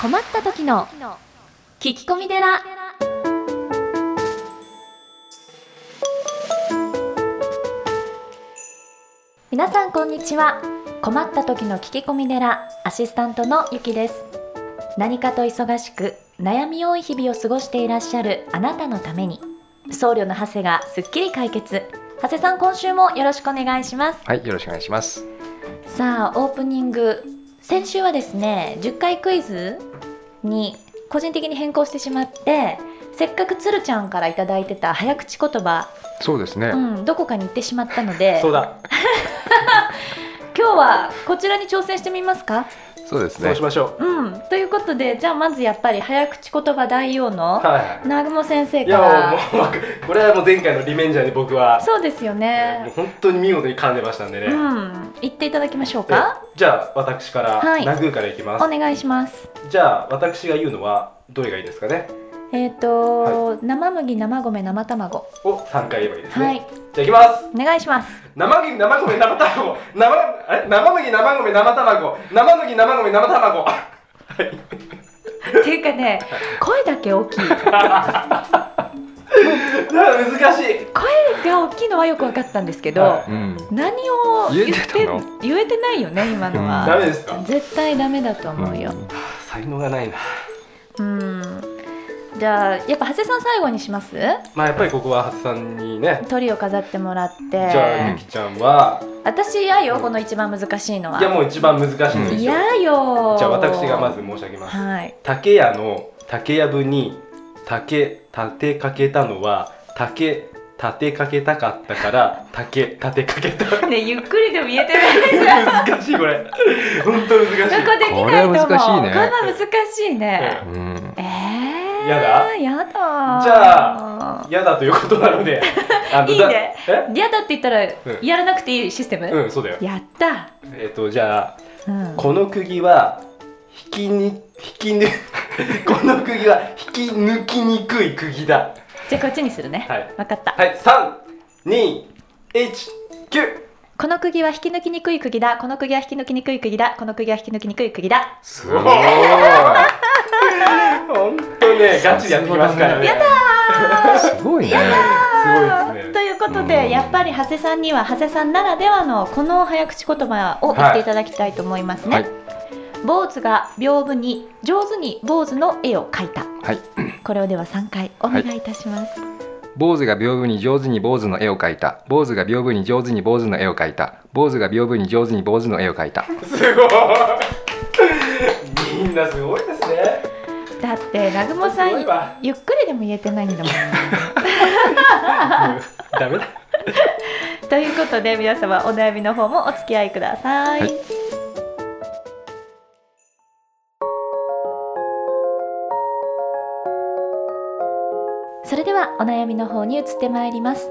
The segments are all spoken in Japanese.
困った時の聞き込み寺。皆さんこんにちは。困った時の聞き込み寺アシスタントのゆきです。何かと忙しく悩み多い日々を過ごしていらっしゃるあなたのために僧侶の長谷がすっきり解決。長谷さん今週もよろしくお願いします。はい、よろしくお願いします。さあオープニング先週はですね10回クイズに個人的に変更してしまってせっかくつるちゃんからいただいてた早口言葉、そうですね。うん、どこかに行ってしまったのでそうだ、今日はこちらに挑戦してみますか？そうですねそうし。ましょうんということでじゃあまずやっぱり早口言葉大王う。のは南雲先生い。いやからもうこれはもう前回のリベンジャーに僕は、そうですよもうね本当に見事に噛んでましたんでね。うん言っていただきましょうでかじゃあ私から、はい。ナグーからいきます。お願いします。じゃあ私が言うのはどれがいいですかね？えっ、と、生麦生米生卵。を三回言えばいいですね。はい。じゃあいきます。お願いします。生麦生米生卵。生あれ？生麦生米生卵。生麦生米生卵。っていうかね声だけ大きい 難しい。声が大きいのはよく分かったんですけど、はうん。何を言って言えてたの？言えてないよね今のは、ダメですか？絶対ダメだと思うよ才能がないな。うんじゃあやっぱ長谷さん最後にします？まあやっぱりここは初さんにね。鳥を飾ってもらってじゃあゆきちゃんは、私嫌よこの一番難しいのはいやもう一番難しいんですよ。嫌よじゃあ私がまず申し上げます。はい竹屋の竹やぶに竹立てかけたのは竹立てかけたかったから竹立てかけた。ねゆっくりでも言えてない 難しいこれ。本当難しい。なんかできないと思う。これは難しいね。これは難しいね、うん。えー、やだ。やだ。じゃ嫌だということなので あのだいいね。え？嫌だって言ったらん。やらなくていいシステム、うんそうだよ。やった、えっ、とじゃあうん、この釘は引きに引きぬ この釘は引き抜きにくい釘だ。じゃあこっちにするね、はい。分かった、はい三二一九この釘は引き抜きにくい釘だ。この釘は引き抜きにくい釘だ。この釘は引き抜きにくい釘だ。すごい。本当ねガチでやってきますからね。やだすごいね。すごいですね。ということで、うん。やっぱり長谷さんには長谷さんならではのこの早口言葉を言っていただきたいと思いますね、はい坊主が屏風に上手に坊主の絵を描いた。はい。これをでは3回お願いいたします、坊主が屏風に上手に坊主の絵を描いた。坊主が屏風に上手に坊主の絵を描いた。坊主が屏風に上手に坊主の絵を描いた。すごい。みんなすごいですね。だって南雲さんゆっくりでも言えてないんだもんダメだ。ということで皆様お悩みの方もお付き合いください、はいはお悩みの方に移ってまいります。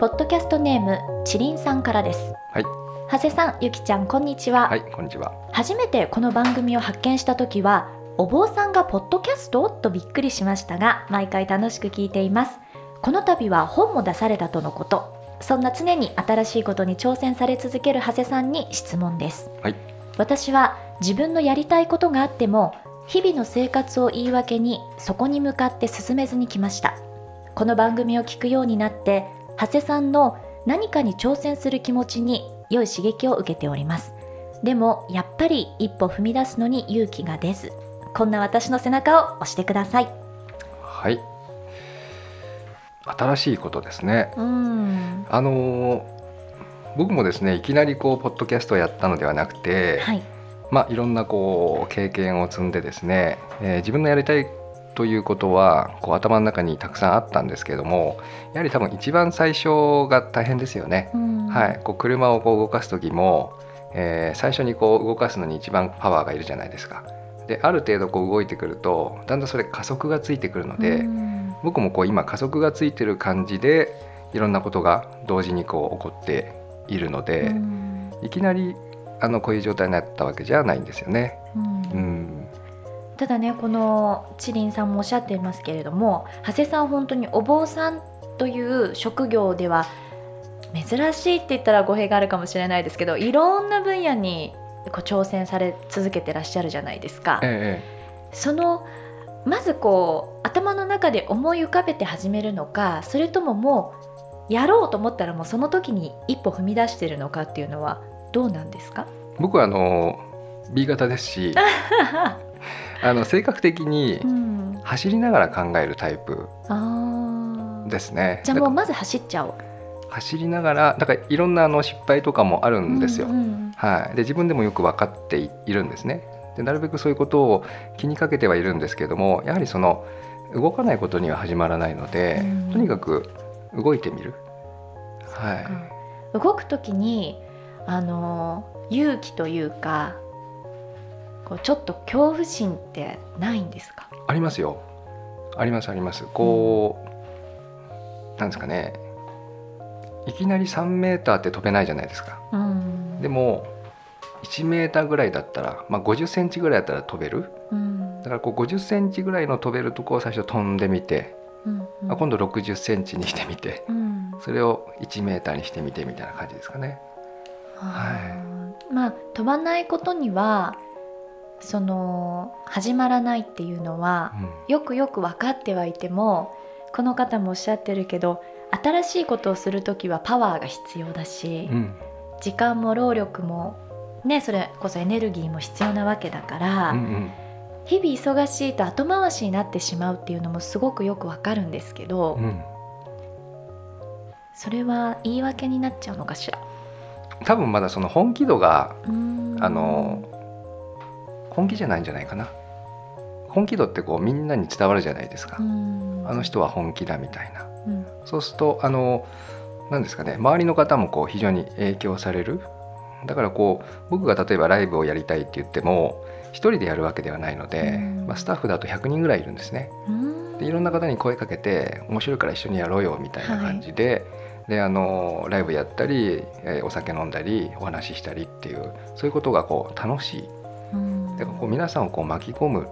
ポッドキャストネームちりんさんからです。はい。長谷さんゆきちゃんこんにちは、はい、こんにちは。初めてこの番組を発見した時はお坊さんがポッドキャスト？とびっくりしましたが毎回楽しく聞いています。この度は本も出されたとのこと。そんな常に新しいことに挑戦され続ける長谷さんに質問です、はい。私は自分のやりたいことがあっても日々の生活を言い訳にそこに向かって進めずに来ましたこの番組を聞くようになって長谷さんの何かに挑戦する気持ちに良い刺激を受けておりますでもやっぱり一歩踏み出すのに勇気が出ずこんな私の背中を押してくださいはい。新しいことですね。うんあのー僕もですね、いきなりこうポッドキャストをやったのではなくて、はいまあ、いろんなこう経験を積んでですね、えー自分のやりたいということはこう頭の中にたくさんあったんですけどもやはり多分一番最初が大変ですよね。うんはい、こう車をこう動かす時も、えー最初にこう動かすのに一番パワーがいるじゃないですか。である程度こう動いてくるとだんだんそれ加速がついてくるので、うん僕もこう今加速がついてる感じでいろんなことが同時にこう起こっているので、うんいきなりあのこういう状態になったわけじゃないんですよね。うんうん、ただねこのチリンさんもおっしゃっていますけれども長谷さん本当にお坊さんという職業では珍しいって言ったら語弊があるかもしれないですけどいろんな分野にこう挑戦され続けてらっしゃるじゃないですか。えそのまずこう頭の中で思い浮かべて始めるのかそれとももうやろうと思ったらもうその時に一歩踏み出してるのかっていうのはどうなんですか？僕はあの B 型ですし あの性格的にうん、走りながら考えるタイプですね。じゃあもうまず走っちゃおう。ら走りながらだからいろんなあの失敗とかもあるんですよ、うんうんはい、で自分でもよく分かっていいるんですね。でなるべくそういうことを気にかけてはいるんですけどもやはりその動かないことには始まらないので、うん。とにかく動いてみる、はい、うん動く時にあの勇気というかこうちょっと恐怖心ってないんですか？ありますよ。ありますあります。こう、なんですかね。いきなり3メーターって飛べないじゃないですか。うん。でも1メーターぐらいだったら、まあ、50センチぐらいだったら飛べる。うん。だからこう50センチぐらいの飛べるとこを最初飛んでみて、うんうん。あ今度60センチにしてみてうん。それを1メーターにしてみてみたいな感じですかね。あー。まあ飛ばないことにはその始まらないっていうのはよくよく分かってはいてもこの方もおっしゃってるけど新しいことをする時はパワーが必要だし、うん、うん時間も労力もねそれこそエネルギーも必要なわけだから、うんうん。日々忙しいと後回しになってしまうっていうのもすごくよくわかるんですけど、うん。それは言い訳になっちゃうのかしら？多分まだその本気度があの本気じゃないんじゃないかな。本気度ってこうみんなに伝わるじゃないですか、うん。あの人は本気だみたいな。うん。そうするとあの何ですかね。周りの方もこう非常に影響される。だからこう僕が例えばライブをやりたいって言っても一人でやるわけではないので、うん。まあ、スタッフだと100人ぐらいいるんですね。うん。でいろんな方に声かけて面白いから一緒にやろうよみたいな感じで,、であのライブやったり、えーお酒飲んだりお話ししたりっていうそういうことがこう楽しいうんだからこう皆さんをこう巻き込む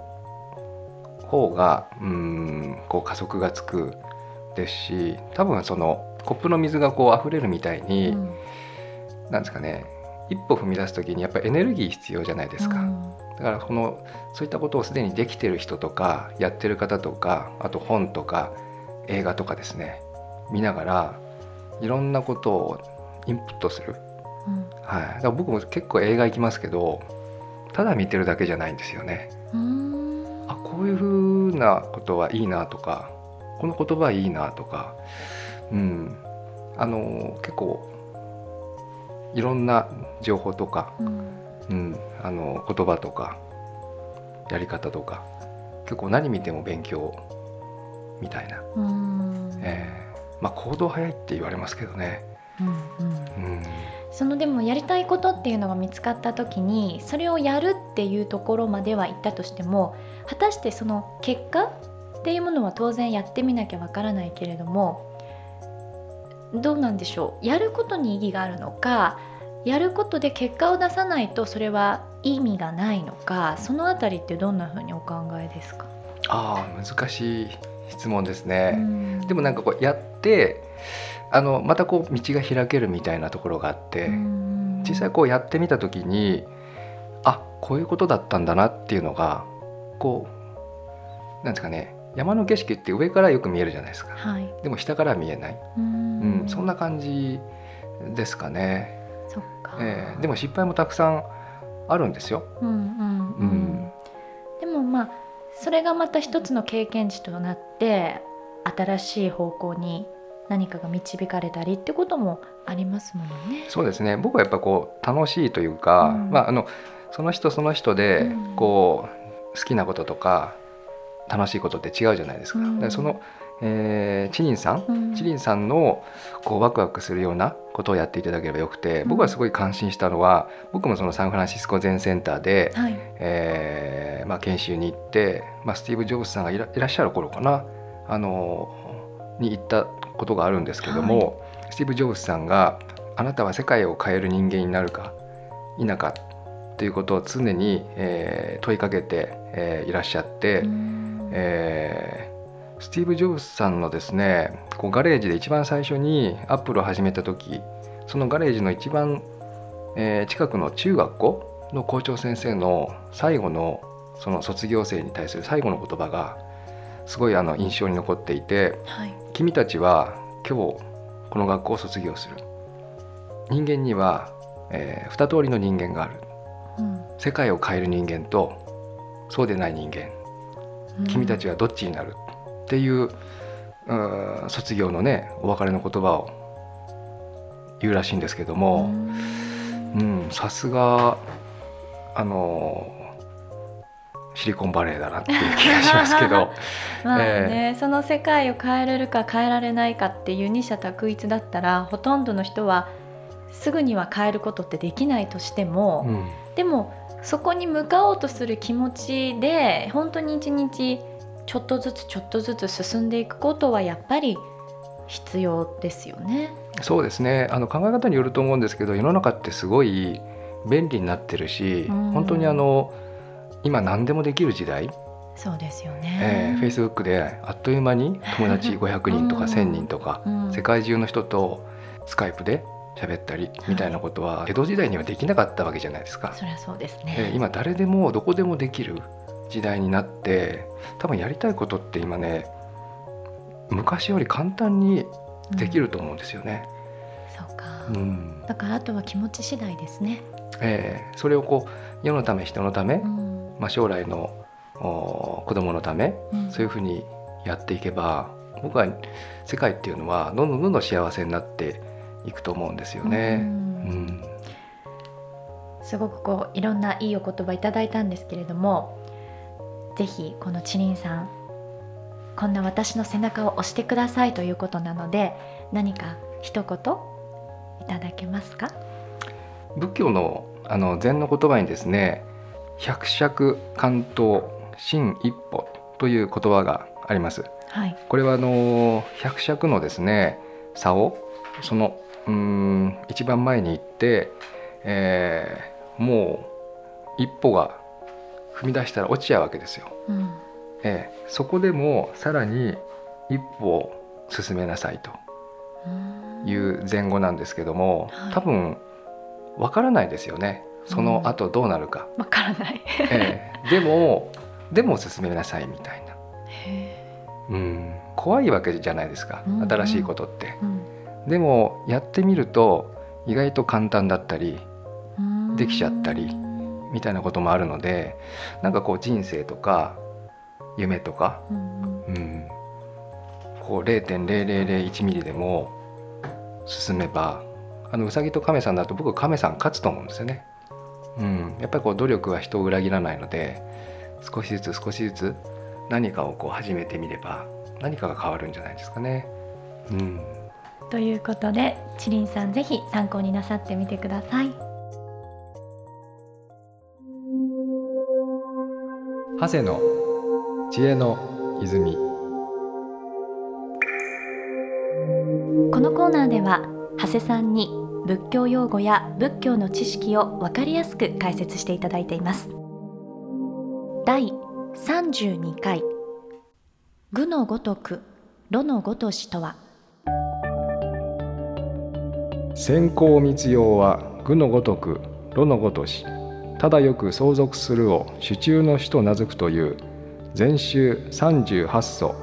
方がうーんこう加速がつくですし多分そのコップの水がこう溢れるみたいに、うん。なんですかね一歩踏み出す時にやっぱりエネルギー必要じゃないですか、うん。だからこのそういったことをすでにできてる人とかやってる方とかあと本とか映画とかですね見ながらいろんなことをインプットする、うん。はい、だから僕も結構映画行きますけどただ見てるだけじゃないんですよね。うん。あこういうふうなことはいいなとかこの言葉はいいなとかうん。あの結構いろんな情報とかうん。うん、あの言葉とかやり方とか結構何見ても勉強みたいな、うん。えーまあ行動早いって言われますけどね、うんうん。うん、そのでもやりたいことっていうのが見つかった時にそれをやるっていうところまでは行ったとしても果たしてその結果っていうものは当然やってみなきゃわからないけれどもどうなんでしょう？やることに意義があるのかやることで結果を出さないとそれは意味がないのかそのあたりってどんなふうにお考えですか、ああ難しい質問ですね、うん。でもなんかこうやってあのまたこう道が開けるみたいなところがあって、うん。実際こうやってみた時にあこういうことだったんだなっていうのがこうなんですかね山の景色って上からよく見えるじゃないですか。はい。でも下からは見えない、ううんん、そんな感じですかね、そっか、えーでも失敗もたくさんあるんですよ、うんうんうん。うん。でもまあそれがまた一つの経験値となって新しい方向に何かが導かれたりってこともありますものね。そうですね。僕はやっぱこう楽しいというか、うん。まあ、あのその人その人でうん。こう好きなこととか楽しいことって違うじゃないですか。うん。だからその、えー、チリンさん？うん。チリンさんのこうワクワクするようなことをやっていただければよくてうん。僕はすごい感心したのは僕もそのサンフランシスコ全センターで、はい、えーまあ、研修に行って、まあ、スティーブ・ジョブズさんがいらいらっしゃる頃かな。あのに行ったことがあるんですけども、スティーブ・ジョブズさんが「あなたは世界を変える人間になるか否か」ということを常に、えー問いかけて、えーいらっしゃって、うん。えースティーブ・ジョブズさんのですねこうガレージで一番最初にアップルを始めた時そのガレージの一番、えー近くの中学校の校長先生の最後のその卒業生に対する最後の言葉がすごいあの印象に残っていてはい「君たちは今日この学校を卒業する」人間には、えー二通りの人間がある。うん。世界を変える人間とそうでない人間。君たちはどっちになる？っていうう卒業のねお別れの言葉を言うらしいんですけども、うん、さすがあのシリコンバレーだなっていう気がしますけど。まあね、その世界を変えれるか変えられないかっていう二者択一だったらほとんどの人はすぐには変えることってできないとしても、うん。でもそこに向かおうとする気持ちで本当に一日ちょっとずつちょっとずつ進んでいくことはやっぱり必要ですよね。そうですね。あの考え方によると思うんですけど世の中ってすごい便利になってるし、うん。本当にあの今何でもできる時代、そうですよえね。ー、Facebook であっという間に友達500人とかうん1000人とか、うん世界中の人とスカイプで喋ったりみたいなことは江戸時代にはできなかったわけじゃないですか。そりゃそうですえーね。今誰でもどこでもできる時代になって多分やりたいことって今ね昔より簡単にできると思うんですよね。うんそうか。うんだからあとは気持ち次第ですね。えーそれをこう世のため人のため、うんまあ、将来のお子供のためうん。そういうふうにやっていけば僕は世界っていうのはどんどんどんどん幸せになっていくと思うんですよね。ううんん。すごくこういろんないいお言葉いただいたんですけれどもぜひこのチリンさんこんな私の背中を押してくださいということなので何か一言いただけますか？仏教のあの禅の言葉にですね百尺関東真一歩という言葉があります。はい。これはあの百尺のですね差をそのうーん一番前に行って、えーもう一歩が踏み出したら落ちちゃうわけですよ。うん。えーそこでもさらに一歩を進めなさいという前後なんですけども、はい。多分わからないですよねその後どうなるか。わからない。えーでもでも進めなさいみたいな。うん、怖いわけじゃないですかうんうん。新しいことって。うん。でもやってみると意外と簡単だったりうん。できちゃったりみたいなこともあるのでなんかこう人生とか夢とか、うんうん。うん、こう0.0001ミリでも進めばあのうさぎと亀さんだと僕亀さん勝つと思うんですよね。うん、やっぱりこう努力は人を裏切らないので少しずつ少しずつ何かをこう始めてみれば何かが変わるんじゃないですかね。うん。ということでチリンさんぜひ参考になさってみてください。長谷の知恵の泉。このコーナーでは長谷さんに仏教用語や仏教の知識を分かりやすく解説していただいています。第32回「愚のごとく炉のごとし」とは。先行密用は愚のごとく炉のごとし。ただよく相続するを手中の死と名付くという禅宗38祖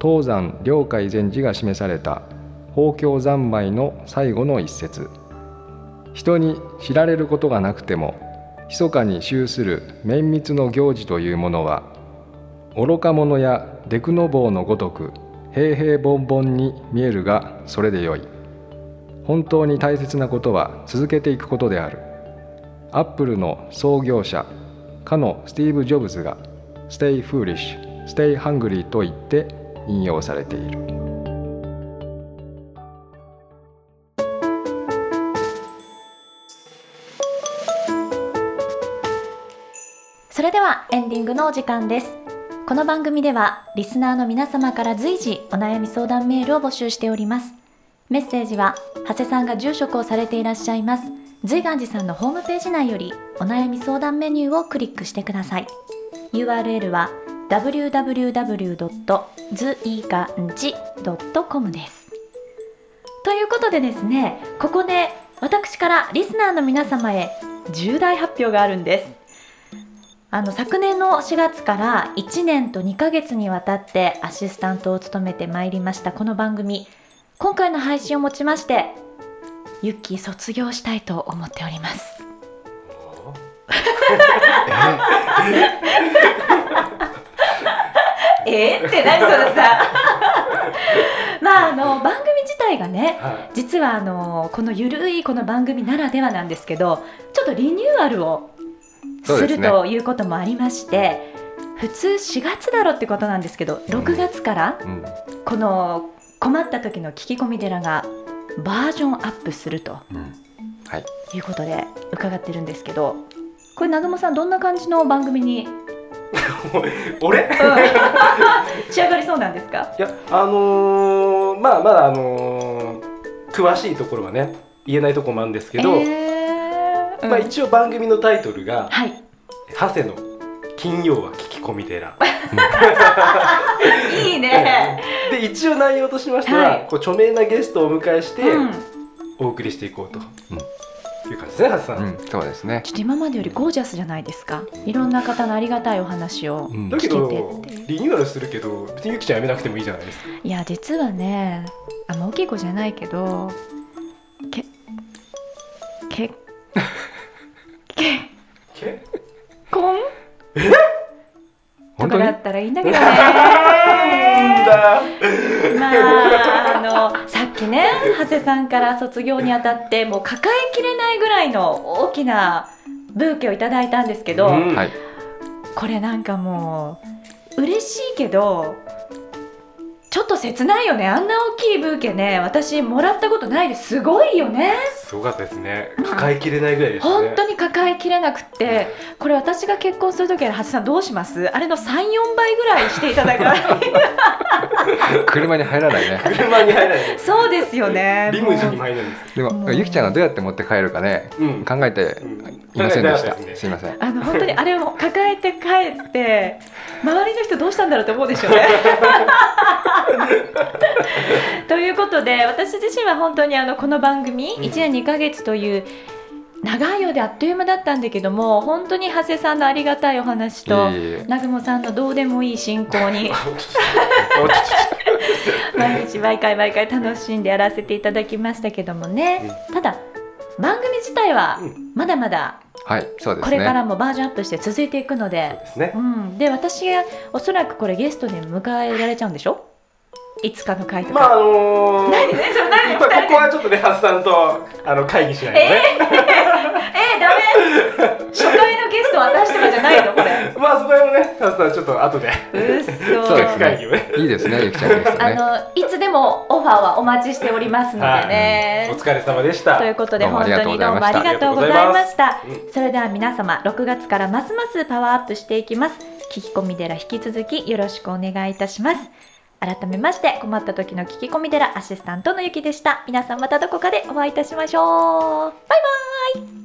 東山両海禅師が示された法教三昧の最後の一節。人に知られることがなくても密かに修する綿密の行事というものは愚か者やデクノボーのごとく平々凡々に見えるがそれでよい。本当に大切なことは続けていくことである。アップルの創業者かのスティーブ・ジョブズが「Stay foolish, stay hungry」と言って引用されている。れではエンディングのお時間です。この番組ではリスナーの皆様から随時お悩み相談メールを募集しております。メッセージは長谷さんが住職をされていらっしゃいます随願寺さんのホームページ内よりお悩み相談メニューをクリックしてください。URL は www.zuiganji.com です。ということでですねここで私からリスナーの皆様へ重大発表があるんです。あの昨年の4月から1年と2ヶ月にわたってアシスタントを務めてまいりましたこの番組。今回の配信をもちましてユッキー卒業したいと思っております。え？ー、って何それさ。まああの番組自体がねは実はあのこのゆるいこの番組ならではなんですけどちょっとリニューアルをするということもありまして、普通4月だろってことなんですけど6月からうん。この困った時の聞き込み寺がバージョンアップするとうん。はい。いうことで伺ってるんですけどこれ南雲さんどんな感じの番組に？い 俺 仕上がりそうなんですか？いやあのー、まあまだあのー、詳しいところはね言えないところもあるんですけど、えーうん。まあ一応番組のタイトルがはい「長谷の金曜は聞き込み寺」いいね、で一応内容としましては、はい。こう著名なゲストをお迎えしてうん、お送りしていこうと、うんいう感じですね長谷さん、うんそうですね。ちょっと今までよりゴージャスじゃないですか。いろんな方のありがたいお話をうん。だけど聞けてって。リニューアルするけど別にゆきちゃん辞めなくてもいいじゃないですか。いや実はねあんま大きい子じゃないけどけけ当だったらいいんだけどね。まああのさっきね長谷さんから卒業にあたってもう抱えきれないぐらいの大きなブーケをいただいたんですけど、うん。はい。これなんかもう嬉しいけどちょっと切ないよね。あんな大きいブーケね私もらったことないです。すごいよねすごかったですね。うん抱えきれないぐらいでしたね。本当に抱えきれなくってこれ私が結婚する時は長谷さんどうします？あれの34倍ぐらいしていただかない車に入らないね。車に入らないそうですよね。リムジンに入らないです。でもゆきちゃんがどうやって持って帰るかねうん。考えてうん。いませんでした。考えてなかったですね。すいません。あの本当にあれを抱えて帰って周りの人どうしたんだろうって思うでしょうね。ということで私自身は本当にあのこの番組うん。1年2ヶ月という長いようであっという間だったんだけども本当に長谷さんのありがたいお話と南雲さんのどうでもいい進行に 毎日毎回毎回楽しんでやらせていただきましたけどもね、ただ番組自体はまだまだはいそうですこれからねもバージョンアップして続いていくので。そうですね。うん、で私がおそらくこれゲストで迎えられちゃうんでしょ？いつかの回とか、まああのー、何？ねそれ何？まあここはちょっとねハスさんとあの会議しないとね、えー、ダメ。初回のゲスト私とかじゃないのこれ。まあそれもねハスさんちょっと後で。うっそそうです会議をね。いいですねゆきちゃんですね。あのいつでもオファーはお待ちしておりますのでね、お疲れ様でした。ということで本当にどうもありがとうございましたうんそれでは皆様6月からますますパワーアップしていきます。聞き込み寺引き続きよろしくお願いいたします改めまして困った時の聞き込み寺アシスタントのゆきでした。皆さんまたどこかでお会いいたしましょう。バイバーイ。